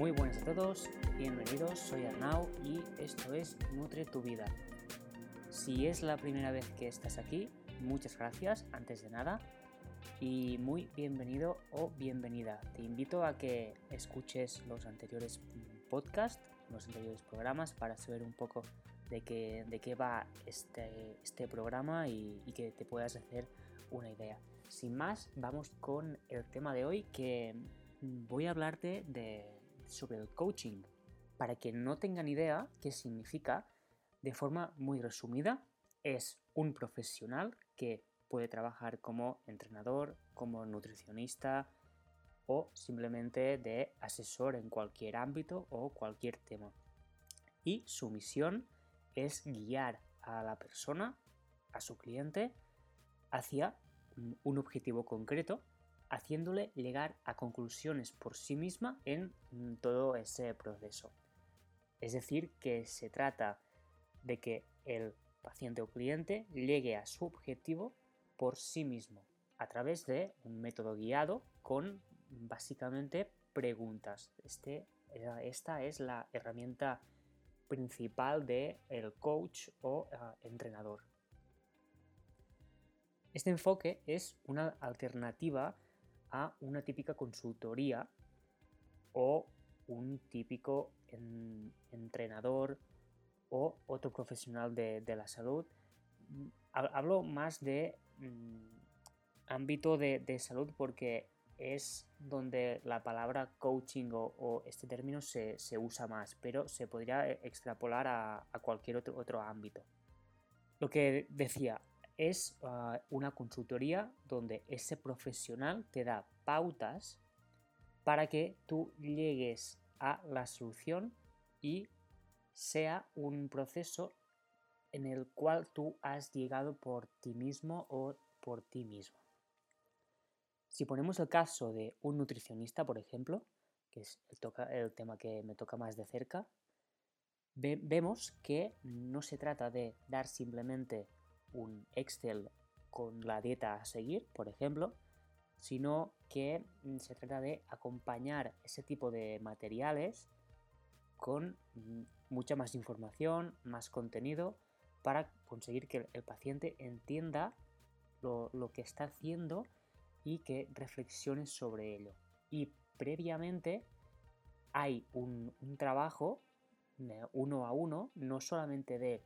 Muy buenas a todos, bienvenidos, soy Arnau y esto es Nutre tu vida. Si es la primera vez que estás aquí, muchas gracias antes de nada y muy bienvenido o bienvenida. Te invito a que escuches los anteriores podcasts, los anteriores programas para saber un poco de qué, de qué va este, este programa y, y que te puedas hacer una idea. Sin más, vamos con el tema de hoy que voy a hablarte de, sobre el coaching. Para que no tengan idea qué significa, de forma muy resumida, es un profesional que puede trabajar como entrenador, como nutricionista o simplemente de asesor en cualquier ámbito o cualquier tema. Y su misión es guiar a la persona, a su cliente, hacia un objetivo concreto haciéndole llegar a conclusiones por sí misma en todo ese proceso. Es decir, que se trata de que el paciente o cliente llegue a su objetivo por sí mismo, a través de un método guiado con básicamente preguntas. Este, esta es la herramienta principal del el coach o uh, entrenador. Este enfoque es una alternativa a una típica consultoría o un típico entrenador o otro profesional de, la salud. Hablo más de mm, ámbito de, salud porque es donde la palabra coaching o, este término se, usa más, pero se podría extrapolar a, cualquier otro, otro ámbito. Lo que decía, es ah, una consultoría donde ese profesional te da pautas para que tú llegues a la solución y sea un proceso en el cual tú has llegado por ti mismo o por ti mismo. Si ponemos el caso de un nutricionista, por ejemplo, que es el, tema que me toca más de cerca, vemos que no se trata de dar simplemente un Excel con la dieta a seguir, por ejemplo, sino que mm, se trata de acompañar ese tipo de materiales con mm, mucha más información, más contenido, para conseguir que el paciente entienda lo, que está haciendo y que reflexione sobre ello. Y previamente hay un, un trabajo uno a uno, no solamente de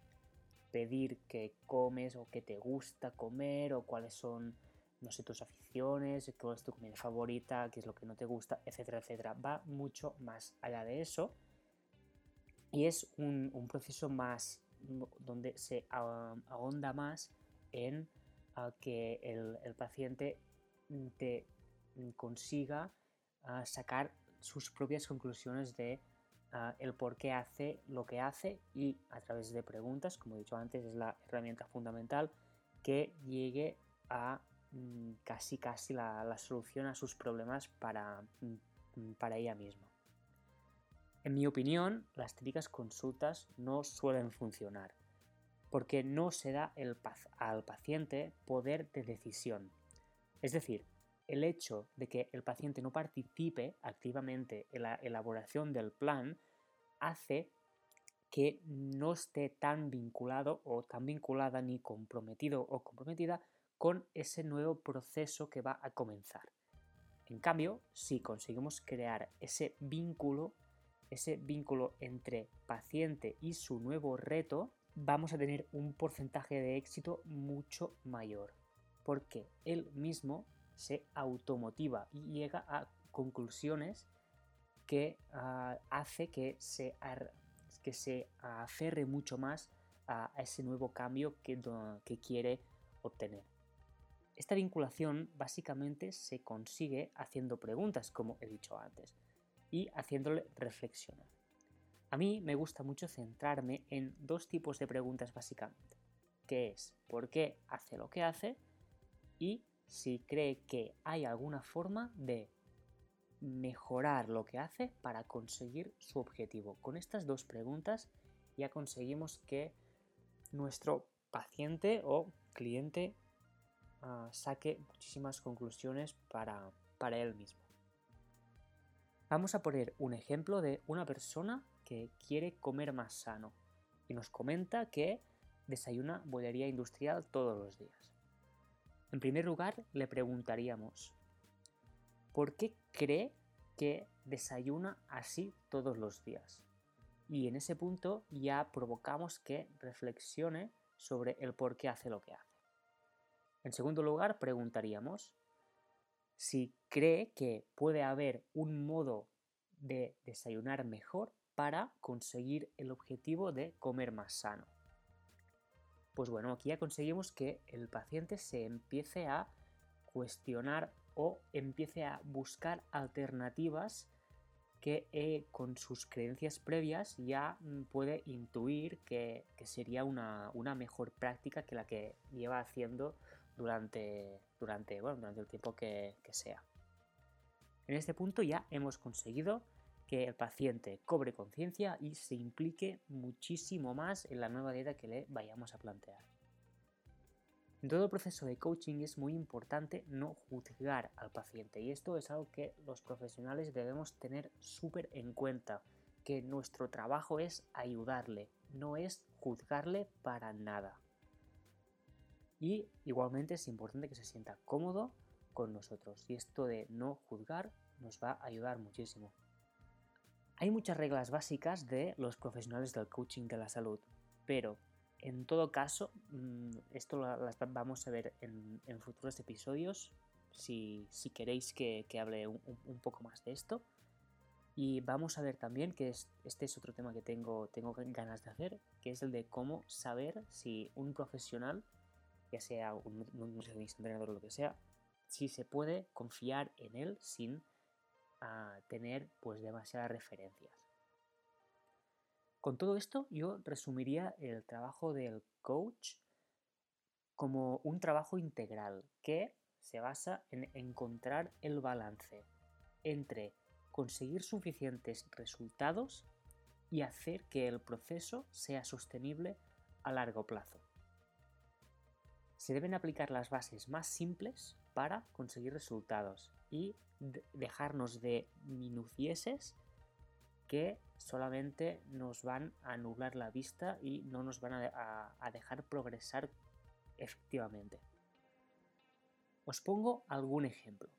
pedir qué comes o qué te gusta comer o cuáles son, no sé, tus aficiones, cuál es tu comida favorita, qué es lo que no te gusta, etcétera, etcétera. Va mucho más allá de eso y es un, proceso más donde se ahonda más en que el, paciente te consiga sacar sus propias conclusiones de el por qué hace lo que hace y a través de preguntas, como he dicho antes, es la herramienta fundamental que llegue a mm, casi casi la, solución a sus problemas para, mm, para ella misma. En mi opinión, las típicas consultas no suelen funcionar porque no se da el, al paciente poder de decisión. Es decir, el hecho de que el paciente no participe activamente en la elaboración del plan hace que no esté tan vinculado o tan vinculada ni comprometido o comprometida con ese nuevo proceso que va a comenzar. En cambio, si conseguimos crear ese vínculo, ese vínculo entre paciente y su nuevo reto, vamos a tener un porcentaje de éxito mucho mayor, porque él mismo se automotiva y llega a conclusiones que ah, hace que se, que se aferre mucho más a, ese nuevo cambio que, que quiere obtener. Esta vinculación básicamente se consigue haciendo preguntas, como he dicho antes, y haciéndole reflexionar. A mí me gusta mucho centrarme en dos tipos de preguntas básicamente, que es por qué hace lo que hace y si cree que hay alguna forma de mejorar lo que hace para conseguir su objetivo. Con estas dos preguntas ya conseguimos que nuestro paciente o cliente ah, saque muchísimas conclusiones para, para él mismo. Vamos a poner un ejemplo de una persona que quiere comer más sano y nos comenta que desayuna bollería industrial todos los días. En primer lugar, le preguntaríamos, ¿por qué cree que desayuna así todos los días? Y en ese punto ya provocamos que reflexione sobre el por qué hace lo que hace. En segundo lugar, preguntaríamos si cree que puede haber un modo de desayunar mejor para conseguir el objetivo de comer más sano. Pues bueno, aquí ya conseguimos que el paciente se empiece a cuestionar o empiece a buscar alternativas que eh, con sus creencias previas ya mm, puede intuir que, sería una, mejor práctica que la que lleva haciendo durante, durante, durante el tiempo que sea. En este punto ya hemos conseguido que el paciente cobre conciencia y se implique muchísimo más en la nueva dieta que le vayamos a plantear. En todo el proceso de coaching es muy importante no juzgar al paciente y esto es algo que los profesionales debemos tener súper en cuenta, que nuestro trabajo es ayudarle, no es juzgarle para nada. Y igualmente es importante que se sienta cómodo con nosotros y esto de no juzgar nos va a ayudar muchísimo. Hay muchas reglas básicas de los profesionales del coaching de la salud, pero en todo caso, mm, esto las vamos a ver en, futuros episodios, si, queréis que, hable un, poco más de esto. Y vamos a ver también que este es otro tema que tengo, tengo ganas de hacer, que es el de cómo saber si un profesional, ya sea un, un entrenador o lo que sea, si se puede confiar en él sin a tener pues demasiadas referencias. Con todo esto yo resumiría el trabajo del coach como un trabajo integral que se basa en encontrar el balance entre conseguir suficientes resultados y hacer que el proceso sea sostenible a largo plazo. Se deben aplicar las bases más simples para conseguir resultados y dejarnos de minucieses que solamente nos van a nublar la vista y no nos van a, dejar progresar efectivamente. Os pongo algún ejemplo.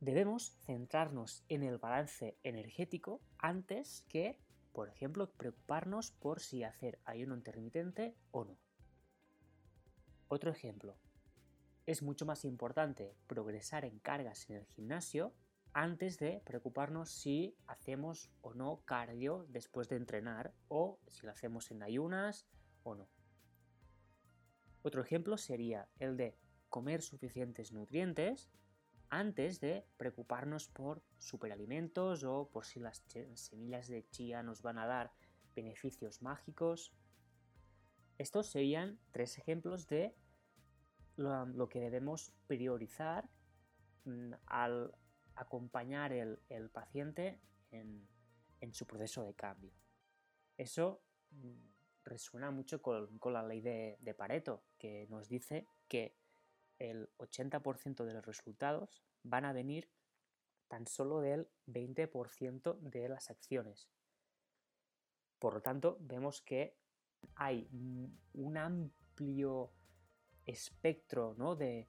Debemos centrarnos en el balance energético antes que, por ejemplo, preocuparnos por si hacer ayuno intermitente o no. Otro ejemplo, es mucho más importante progresar en cargas en el gimnasio antes de preocuparnos si hacemos o no cardio después de entrenar o si lo hacemos en ayunas o no. Otro ejemplo sería el de comer suficientes nutrientes antes de preocuparnos por superalimentos o por si las semillas de chía nos van a dar beneficios mágicos. Estos serían tres ejemplos de lo, que debemos priorizar mm, al acompañar el, paciente en, su proceso de cambio. Eso mm, resuena mucho con, la ley de, de, Pareto, que nos dice que el 80% de los resultados van a venir tan solo del 20% de las acciones. Por lo tanto, vemos que hay un amplio espectro de,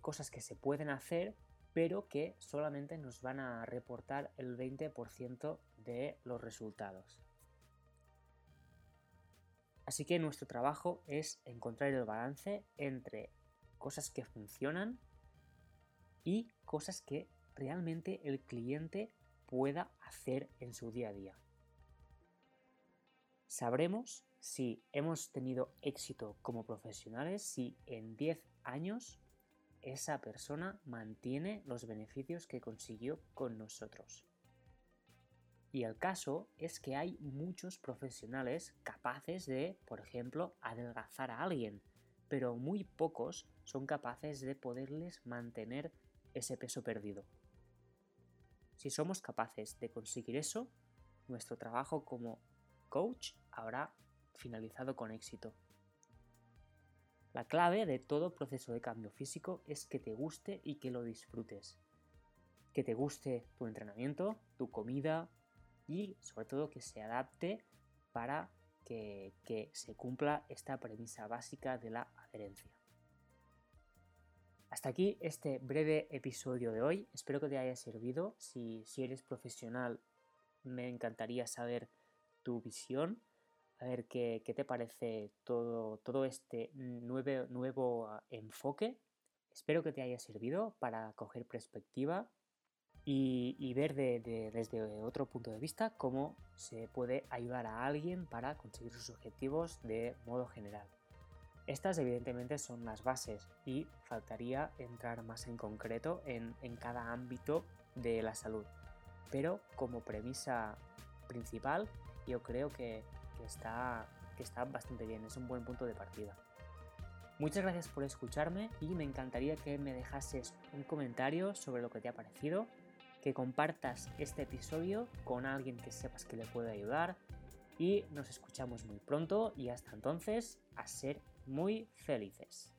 cosas que se pueden hacer, pero que solamente nos van a reportar el 20% de los resultados. Así que nuestro trabajo es encontrar el balance entre cosas que funcionan y cosas que realmente el cliente pueda hacer en su día a día. Sabremos si hemos tenido éxito como profesionales, si en 10 años esa persona mantiene los beneficios que consiguió con nosotros. Y el caso es que hay muchos profesionales capaces de, por ejemplo, adelgazar a alguien, pero muy pocos son capaces de poderles mantener ese peso perdido. Si somos capaces de conseguir eso, nuestro trabajo como coach habrá finalizado con éxito. La clave de todo proceso de cambio físico es que te guste y que lo disfrutes. que te guste tu entrenamiento, tu comida y sobre todo que se adapte para que, se cumpla esta premisa básica de la adherencia. Hasta aquí este breve episodio de hoy. Espero que te haya servido. Si, eres profesional, me encantaría saber tu visión, a ver qué, te parece todo, todo este nuevo, nuevo ah, enfoque. Espero que te haya servido para coger perspectiva y, ver desde otro punto de vista cómo se puede ayudar a alguien para conseguir sus objetivos de modo general. Estas evidentemente son las bases y faltaría entrar más en concreto en, cada ámbito de la salud. Pero como premisa principal yo creo está, que está bastante bien, es un buen punto de partida. Muchas gracias por escucharme y me encantaría que me dejases un comentario sobre lo que te ha parecido que compartas este episodio con alguien que sepas que le puede ayudar y nos escuchamos muy pronto y hasta entonces a ser muy felices.